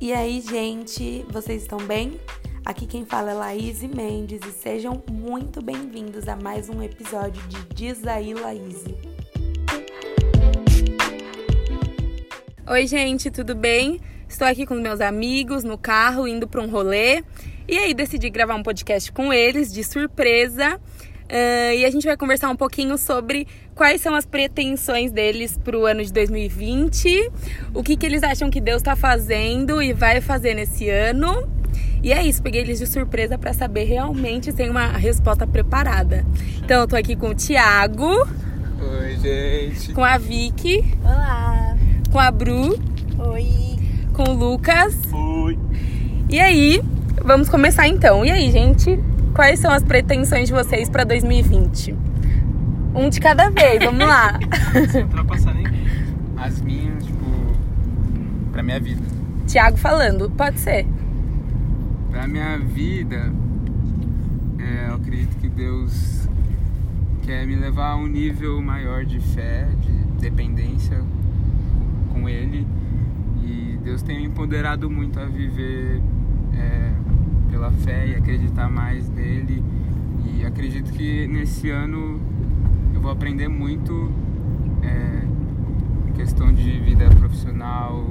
E aí, gente, vocês estão bem? Aqui quem fala é Laís Mendes e sejam muito bem-vindos a mais um episódio de Diz aí, Laís. Oi, gente, tudo bem? Estou aqui com meus amigos no carro, indo para um rolê. E aí, decidi gravar um podcast com eles, de surpresa. Uh, e a gente vai conversar um pouquinho sobre quais são as pretensões deles para o ano de 2020, o que, que eles acham que Deus está fazendo e vai fazer nesse ano. E é isso, peguei eles de surpresa para saber realmente se tem uma resposta preparada. Então, eu tô aqui com o Thiago. Oi, gente. Com a Vicky. Olá. Com a Bru. Oi. Com o Lucas. Oi. E aí, vamos começar então. E aí, gente? Quais são as pretensões de vocês para 2020? Um de cada vez, vamos lá. Sem ultrapassar nem as minhas, tipo, pra minha vida. Tiago falando, pode ser. Pra minha vida, é, eu acredito que Deus quer me levar a um nível maior de fé, de dependência com Ele. E Deus tem me empoderado muito a viver é, pela fé e acreditar mais nele. E acredito que nesse ano eu vou aprender muito é, em questão de vida profissional,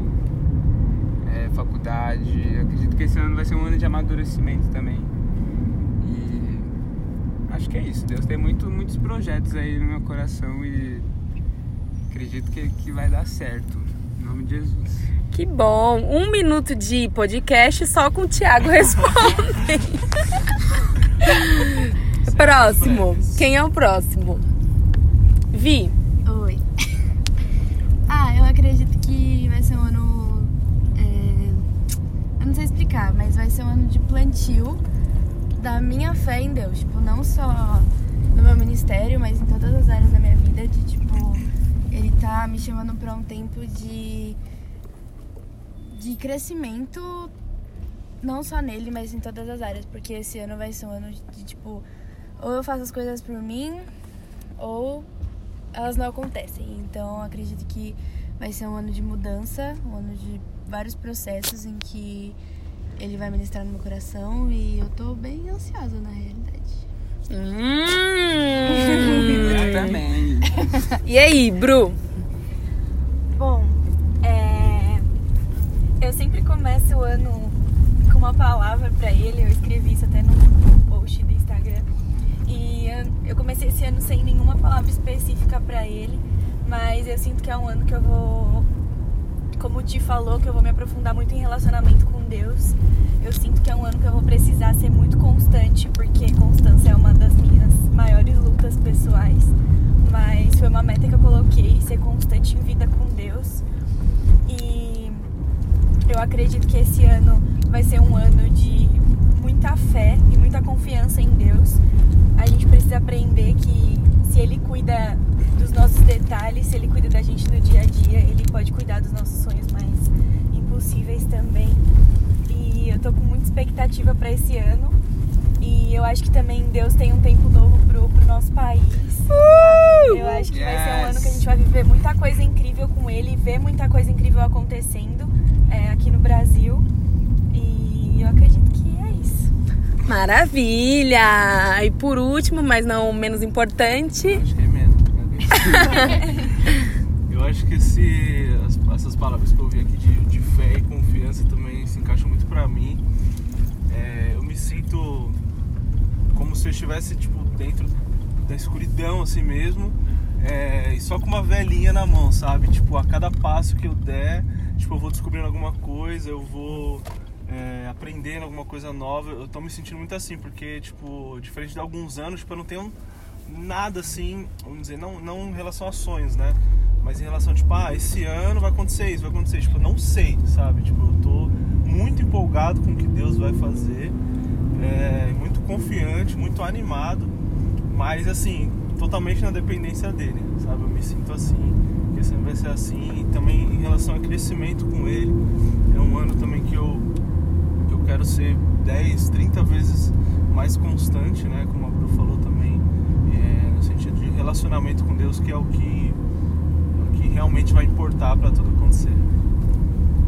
é, faculdade. Acredito que esse ano vai ser um ano de amadurecimento também. E acho que é isso. Deus tem muito, muitos projetos aí no meu coração e acredito que, que vai dar certo. Em nome de Jesus. Que bom! Um minuto de podcast só com o Thiago respondendo. próximo. Quem é o próximo? Vi. Oi. Ah, eu acredito que vai ser um ano. É... Eu não sei explicar, mas vai ser um ano de plantio da minha fé em Deus. Tipo, não só no meu ministério, mas em todas as áreas da minha vida. De tipo, ele tá me chamando pra um tempo de de crescimento, não só nele, mas em todas as áreas, porque esse ano vai ser um ano de, de tipo, ou eu faço as coisas por mim, ou elas não acontecem. Então acredito que vai ser um ano de mudança, um ano de vários processos em que ele vai ministrar no meu coração e eu tô bem ansiosa na realidade. Hum. Eu também. E aí, Bru? Bom, é, eu começo o ano com uma palavra pra ele. Eu escrevi isso até no post do Instagram. E eu- eu comecei esse ano sem nenhuma palavra específica pra ele, mas eu sinto que é um ano que eu vou, como Ti falou, que eu vou me aprofundar muito em relacionamento com Deus. Eu sinto que é um ano que eu vou precisar ser muito constante, porque constância é uma das minhas maiores lutas pessoais. Mas foi uma meta que eu coloquei, ser constante em vida com Deus. Eu acredito que esse ano vai ser um ano de muita fé e muita confiança em Deus. A gente precisa aprender que se Ele cuida dos nossos detalhes, se Ele cuida da gente no dia a dia, Ele pode cuidar dos nossos sonhos mais impossíveis também. E eu tô com muita expectativa para esse ano. E eu acho que também Deus tem um tempo novo pro, pro nosso país. Eu acho que vai ser um ano que a gente vai viver muita coisa incrível com ele, ver muita coisa incrível acontecendo é, aqui no Brasil. E eu acredito que é isso. Maravilha! E por último, mas não menos importante, Acho que é menos. brincadeira. eu acho que esse, as- essas palavras que eu ouvi aqui de, de fé e confiança também se encaixam muito pra mim. É, eu me sinto como se eu estivesse tipo, dentro da escuridão assim mesmo. é, e só com uma velhinha na mão, sabe? Tipo, a cada passo que eu der, tipo, eu vou descobrindo alguma coisa, eu vou é, aprendendo alguma coisa nova. Eu tô me sentindo muito assim, porque, tipo, diferente de alguns anos, tipo, eu não tenho nada assim, vamos dizer, não, não em relação a sonhos, né? Mas em relação, tipo, ah, esse ano vai acontecer isso, vai acontecer. Tipo, eu não sei, sabe? Tipo, eu tô muito empolgado com o que Deus vai fazer, é, muito confiante, muito animado, mas assim, totalmente na dependência dele, sabe? Eu me sinto assim, que esse ano vai ser assim. E também em relação a crescimento com ele, é um ano também que eu, que eu quero ser 10, 30 vezes mais constante, né? Como a Bru falou também, é, no sentido de relacionamento com Deus, que é o que, é o que realmente vai importar para tudo acontecer.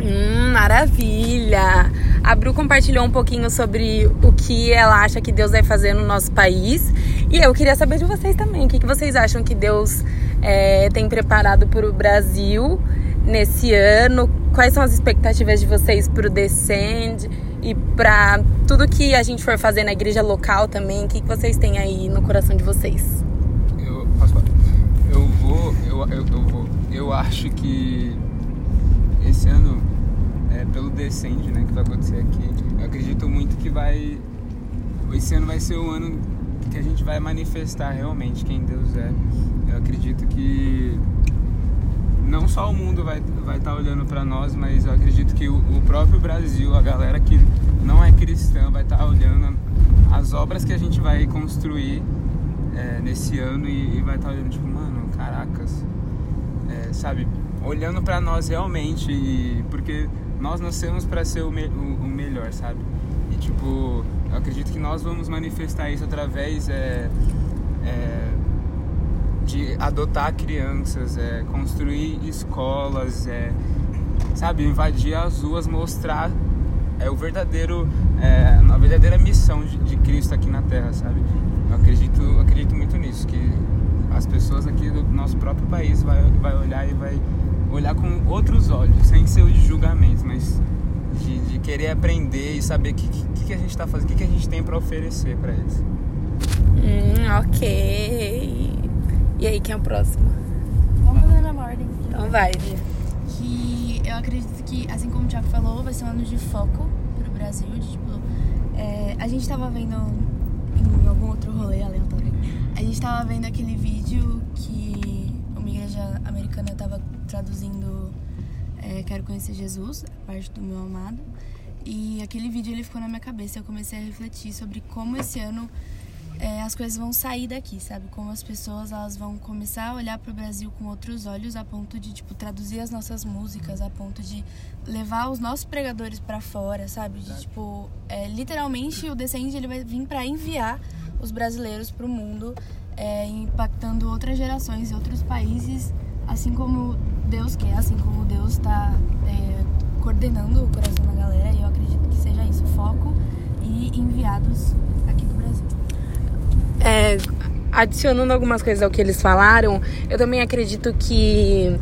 Hum, maravilha! A Bru compartilhou um pouquinho sobre o que ela acha que Deus vai fazer no nosso país. E eu queria saber de vocês também. O que, que vocês acham que Deus é, tem preparado para o Brasil nesse ano? Quais são as expectativas de vocês para o Descend e para tudo que a gente for fazer na igreja local também? O que, que vocês têm aí no coração de vocês? Eu? Eu vou, eu, eu, eu vou. Eu acho que esse ano, é, pelo Descend, né, que vai acontecer aqui, eu acredito muito que vai. Esse ano vai ser o ano que a gente vai manifestar realmente quem Deus é. Eu acredito que não só o mundo vai estar vai tá olhando para nós, mas eu acredito que o, o, próprio Brasil, a galera que não é cristã, vai estar tá olhando as obras que a gente vai construir é, nesse ano e, e vai estar tá olhando tipo, mano, caracas, é, sabe? Olhando para nós realmente, e, porque nós nascemos para ser o, me, o, o, melhor, sabe? E tipo, eu acredito que nós vamos manifestar isso através é, é, de adotar crianças, é, construir escolas, é, sabe, invadir as ruas, mostrar é o verdadeiro, é, a verdadeira missão de, de, Cristo aqui na Terra, sabe? Eu acredito, acredito muito nisso, que as pessoas aqui do nosso próprio país vai, vai olhar e vai olhar com outros olhos, sem ser de julgamento, mas de, de, querer aprender e saber o que, que, que, a gente está fazendo, o que, que a gente tem para oferecer para eles. Hum, ok. Quem é o próximo? Vamos fazer na ordem. Então vai, Que eu acredito que, assim como o Thiago falou, vai ser um ano de foco pro Brasil. De, tipo, é, a gente tava vendo em algum outro rolê aleatório. A gente tava vendo aquele vídeo que uma igreja americana tava traduzindo é, Quero Conhecer Jesus, a parte do meu amado. E aquele vídeo ele ficou na minha cabeça. Eu comecei a refletir sobre como esse ano é, as coisas vão sair daqui, sabe? Como as pessoas elas vão começar a olhar para o Brasil com outros olhos, a ponto de tipo traduzir as nossas músicas, a ponto de levar os nossos pregadores para fora, sabe? De, tipo, é, literalmente o Descende ele vai vir para enviar os brasileiros para o mundo, é, impactando outras gerações e outros países, assim como Deus quer, assim como Deus está é, coordenando o coração da galera. E eu acredito que seja isso, foco e enviados. É, adicionando algumas coisas ao que eles falaram, eu também acredito que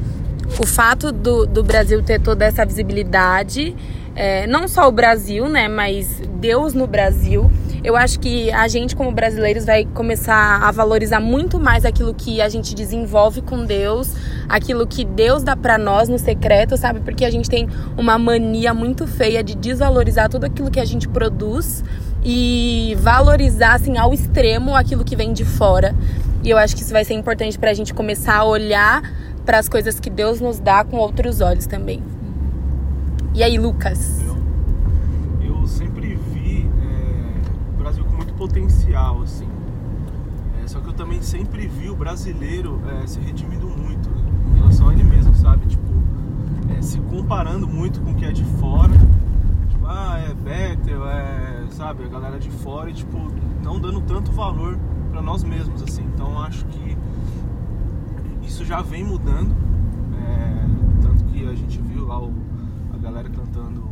o fato do, do Brasil ter toda essa visibilidade, é, não só o Brasil, né, mas Deus no Brasil, eu acho que a gente, como brasileiros, vai começar a valorizar muito mais aquilo que a gente desenvolve com Deus, aquilo que Deus dá para nós no secreto, sabe? Porque a gente tem uma mania muito feia de desvalorizar tudo aquilo que a gente produz e valorizar assim ao extremo aquilo que vem de fora. E eu acho que isso vai ser importante para a gente começar a olhar para as coisas que Deus nos dá com outros olhos também. E aí, Lucas? Eu, eu sempre vi é, o Brasil com muito potencial, assim. É, só que eu também sempre vi o brasileiro é, se redimindo muito em relação a ele mesmo, sabe? Tipo, é, se comparando muito com o que é de fora. Tipo, ah, é Bethel, é sabe? A galera de fora tipo, não dando tanto valor para nós mesmos, assim. Então acho que isso já vem mudando. É, tanto que a gente viu lá o, a galera cantando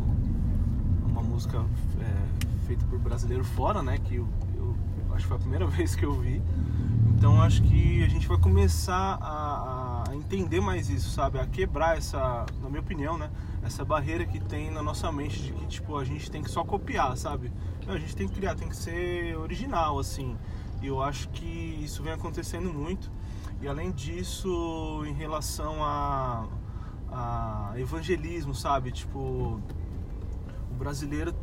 uma música é, feita por brasileiro fora, né? Que eu, eu, acho que foi a primeira vez que eu vi. Então acho que a gente vai começar a, a entender mais isso, sabe? A quebrar essa, na minha opinião, né? Essa barreira que tem na nossa mente de que, tipo, a gente tem que só copiar, sabe? A gente tem que criar, tem que ser original, assim. E eu acho que isso vem acontecendo muito. E além disso, em relação a, a evangelismo, sabe? Tipo, o brasileiro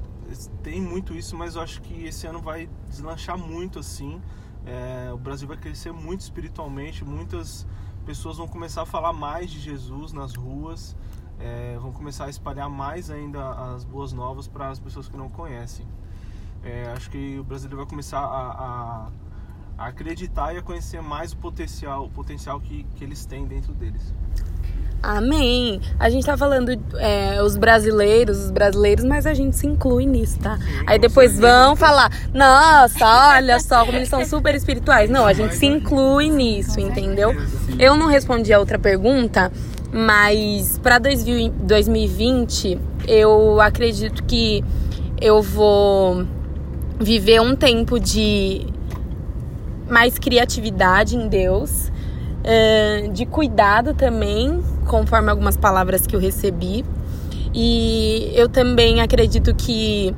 tem muito isso, mas eu acho que esse ano vai deslanchar muito, assim. É, o Brasil vai crescer muito espiritualmente, muitas pessoas vão começar a falar mais de Jesus nas ruas, é, vão começar a espalhar mais ainda as boas novas para as pessoas que não conhecem. É, acho que o brasileiro vai começar a, a, a, acreditar e a conhecer mais o potencial, o potencial que, que eles têm dentro deles. Amém. A gente tá falando é, os brasileiros, os brasileiros, mas a gente se inclui nisso, tá? Sim, Aí depois vão falar, nossa, olha só como eles são super espirituais. Não, a gente se inclui nisso, entendeu? Eu não respondi a outra pergunta Mas para 2020, eu acredito que eu vou viver um tempo de mais criatividade em Deus, de cuidado também, conforme algumas palavras que eu recebi. E eu também acredito que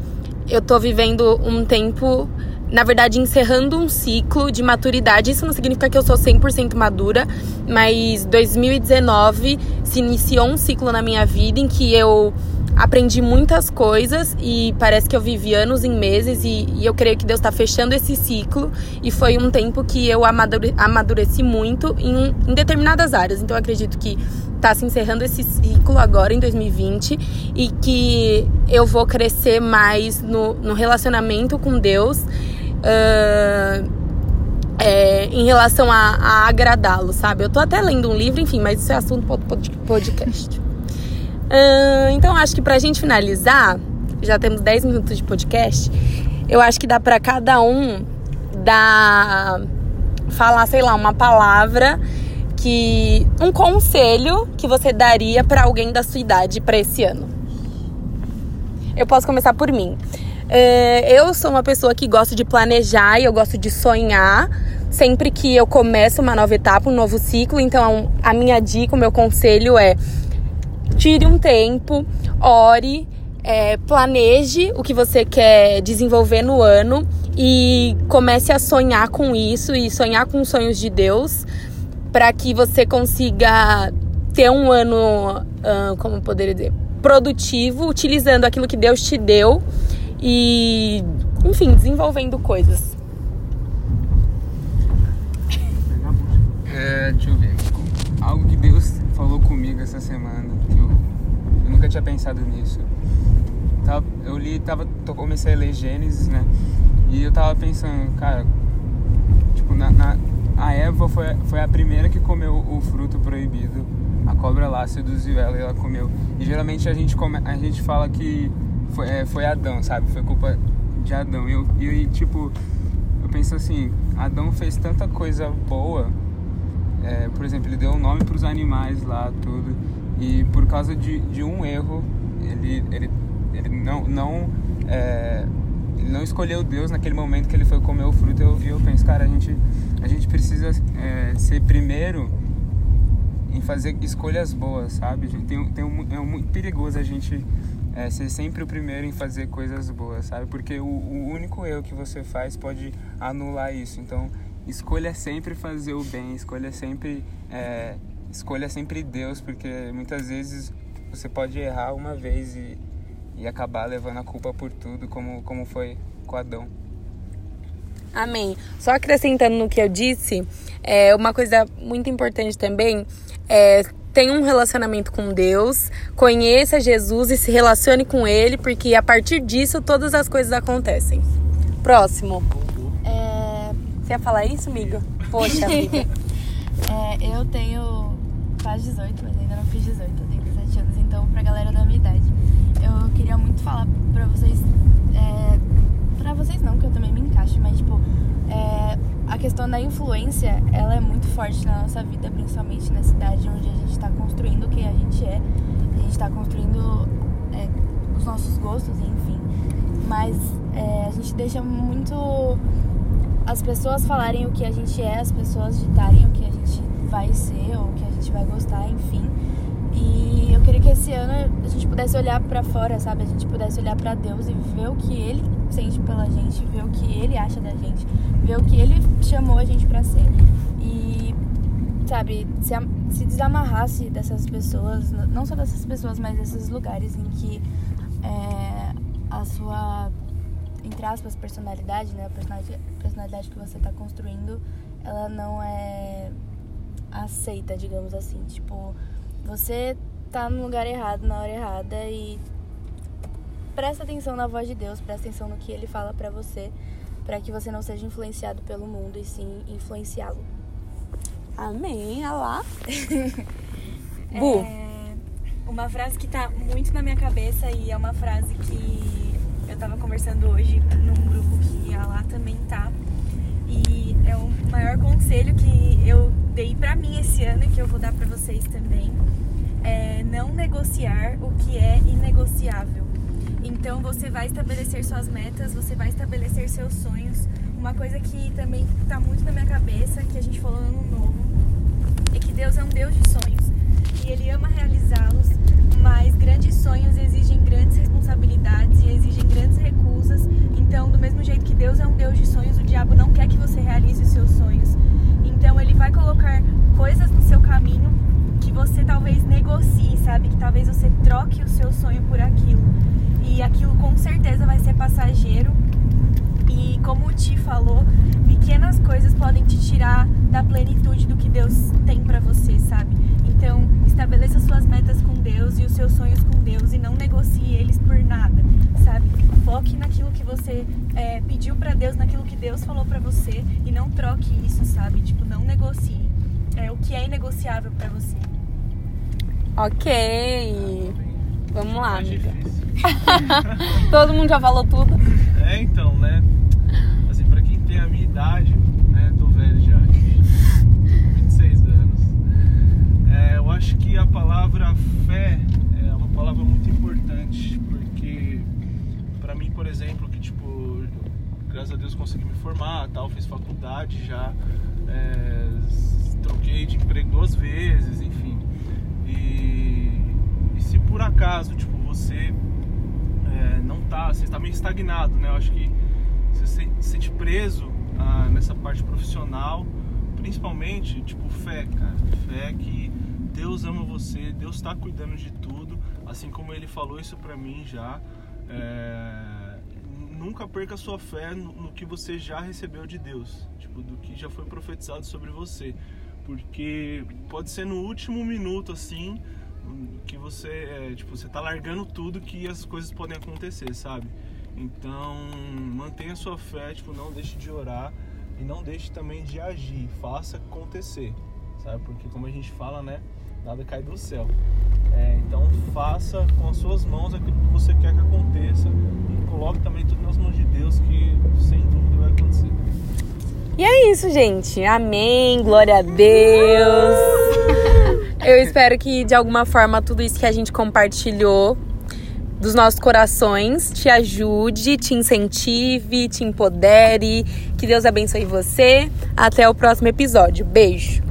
eu tô vivendo um tempo, na verdade, encerrando um ciclo de maturidade. Isso não significa que eu sou 100% madura, mas 2019 se iniciou um ciclo na minha vida em que eu aprendi muitas coisas e parece que eu vivi anos em meses e, e eu creio que Deus está fechando esse ciclo e foi um tempo que eu amadure, amadureci muito em, em determinadas áreas. Então acredito que está se encerrando esse ciclo agora em 2020 e que eu vou crescer mais no, no relacionamento com Deus. Uh, é, em relação a, a agradá-lo, sabe? Eu tô até lendo um livro, enfim, mas isso é assunto para podcast. Então, acho que pra gente finalizar, já temos 10 minutos de podcast, eu acho que dá para cada um dar falar, sei lá, uma palavra que um conselho que você daria para alguém da sua idade para esse ano. Eu posso começar por mim. Eu sou uma pessoa que gosta de planejar e eu gosto de sonhar sempre que eu começo uma nova etapa, um novo ciclo. Então, a minha dica, o meu conselho é tire um tempo, ore, é, planeje o que você quer desenvolver no ano e comece a sonhar com isso e sonhar com os sonhos de Deus para que você consiga ter um ano, uh, como poderia dizer, produtivo, utilizando aquilo que Deus te deu e, enfim, desenvolvendo coisas. É, deixa eu ver. Algo que Deus falou comigo essa semana, nunca tinha pensado nisso. Eu li, tava, comecei a ler Gênesis, né? E eu tava pensando, cara, tipo, na, na, a Eva foi, foi a primeira que comeu o fruto proibido. A cobra lá seduziu ela e ela comeu. E geralmente a gente, come, a gente fala que foi, é, foi Adão, sabe? Foi culpa de Adão. E, eu, e, tipo, eu penso assim, Adão fez tanta coisa boa é, por exemplo, ele deu um nome para os animais lá, tudo. E por causa de, de um erro, ele, ele, ele não, não, é, ele não escolheu Deus naquele momento que ele foi comer o fruto. Eu, eu penso, cara, a gente, a gente precisa é, ser primeiro em fazer escolhas boas, sabe? Tem, tem um, é muito perigoso a gente é, ser sempre o primeiro em fazer coisas boas, sabe? Porque o, o único erro que você faz pode anular isso. Então, escolha sempre fazer o bem, escolha sempre, é, escolha sempre Deus, porque muitas vezes você pode errar uma vez e, e acabar levando a culpa por tudo, como, como foi com Adão. Amém. Só acrescentando no que eu disse, é uma coisa muito importante também é tenha um relacionamento com Deus, conheça Jesus e se relacione com Ele, porque a partir disso todas as coisas acontecem. Próximo. Você ia falar isso, amigo? Poxa, amiga. é, eu tenho quase 18, mas ainda não fiz 18, eu tenho 17 anos, então pra galera da minha idade. Eu queria muito falar pra vocês. É, pra vocês não, que eu também me encaixo, mas tipo, é, a questão da influência, ela é muito forte na nossa vida, principalmente na cidade onde a gente tá construindo quem a gente é. A gente tá construindo é, os nossos gostos, enfim. Mas é, a gente deixa muito as pessoas falarem o que a gente é, as pessoas ditarem o que a gente vai ser ou que a gente vai gostar, enfim. E eu queria que esse ano a gente pudesse olhar para fora, sabe? A gente pudesse olhar para Deus e ver o que ele sente pela gente, ver o que ele acha da gente, ver o que ele chamou a gente para ser. E sabe, se, se desamarrasse dessas pessoas, não só dessas pessoas, mas desses lugares em que é, a sua entre aspas, personalidade, né? A personalidade, personalidade que você está construindo, ela não é aceita, digamos assim. Tipo, você tá no lugar errado, na hora errada e presta atenção na voz de Deus, presta atenção no que ele fala para você, para que você não seja influenciado pelo mundo e sim influenciá-lo. Amém, alá. Bu. É, uma frase que tá muito na minha cabeça e é uma frase que eu tava conversando hoje num grupo que a lá também tá. E é o maior conselho que eu pra mim esse ano e que eu vou dar pra vocês também. é, não negociar o que é inegociável. Então você vai estabelecer suas metas, você vai estabelecer seus sonhos. Uma coisa que também está muito na minha cabeça, que a gente falou no ano novo, é que Deus é um Deus de sonhos e Ele ama realizá-los, mas grandes sonhos exigem grandes responsabilidades e exigem grandes recusas. Então, do mesmo jeito que Deus é um Deus de sonhos, o diabo não quer que você realize os seus sonhos. Então, ele vai colocar coisas no seu caminho que você talvez negocie, sabe? Que talvez você troque o seu sonho por aquilo. E aquilo com certeza vai ser passageiro. E como o Ti falou, pequenas coisas podem te tirar da plenitude do que Deus tem para você, sabe? Então, estabeleça suas metas com Deus e os seus sonhos com Deus e não negocie eles por nada, sabe? Foque naquilo que você é, pediu para Deus, naquilo que Deus falou para você e não troque isso, sabe? Tipo, não negocie. É o que é inegociável para você. Ok. Vamos lá, Mais amiga. Todo mundo já falou tudo. É, então, né? Assim, pra quem tem a minha idade, né? Tô velho já, gente. 26 anos. É, eu acho que a palavra fé é uma palavra muito importante, porque pra mim, por exemplo, que tipo, graças a Deus consegui me formar, tal, fiz faculdade já, é, troquei de emprego duas vezes, enfim. E, e se por acaso, tipo, você é, não tá, você está meio estagnado, né? Eu acho que você se sente preso ah, nessa parte profissional, principalmente, tipo, fé, cara. Fé que Deus ama você, Deus está cuidando de tudo, assim como Ele falou isso pra mim já. É, nunca perca sua fé no, no que você já recebeu de Deus, tipo, do que já foi profetizado sobre você. Porque pode ser no último minuto, assim, que você é, tipo você tá largando tudo que as coisas podem acontecer sabe então mantenha sua fé tipo não deixe de orar e não deixe também de agir faça acontecer sabe porque como a gente fala né nada cai do céu É, então faça com as suas mãos aquilo que você quer que aconteça e coloque também tudo nas mãos de Deus que sem dúvida vai acontecer E é isso, gente. Amém. Glória a Deus. Eu espero que de alguma forma tudo isso que a gente compartilhou dos nossos corações te ajude, te incentive, te empodere. Que Deus abençoe você. Até o próximo episódio. Beijo.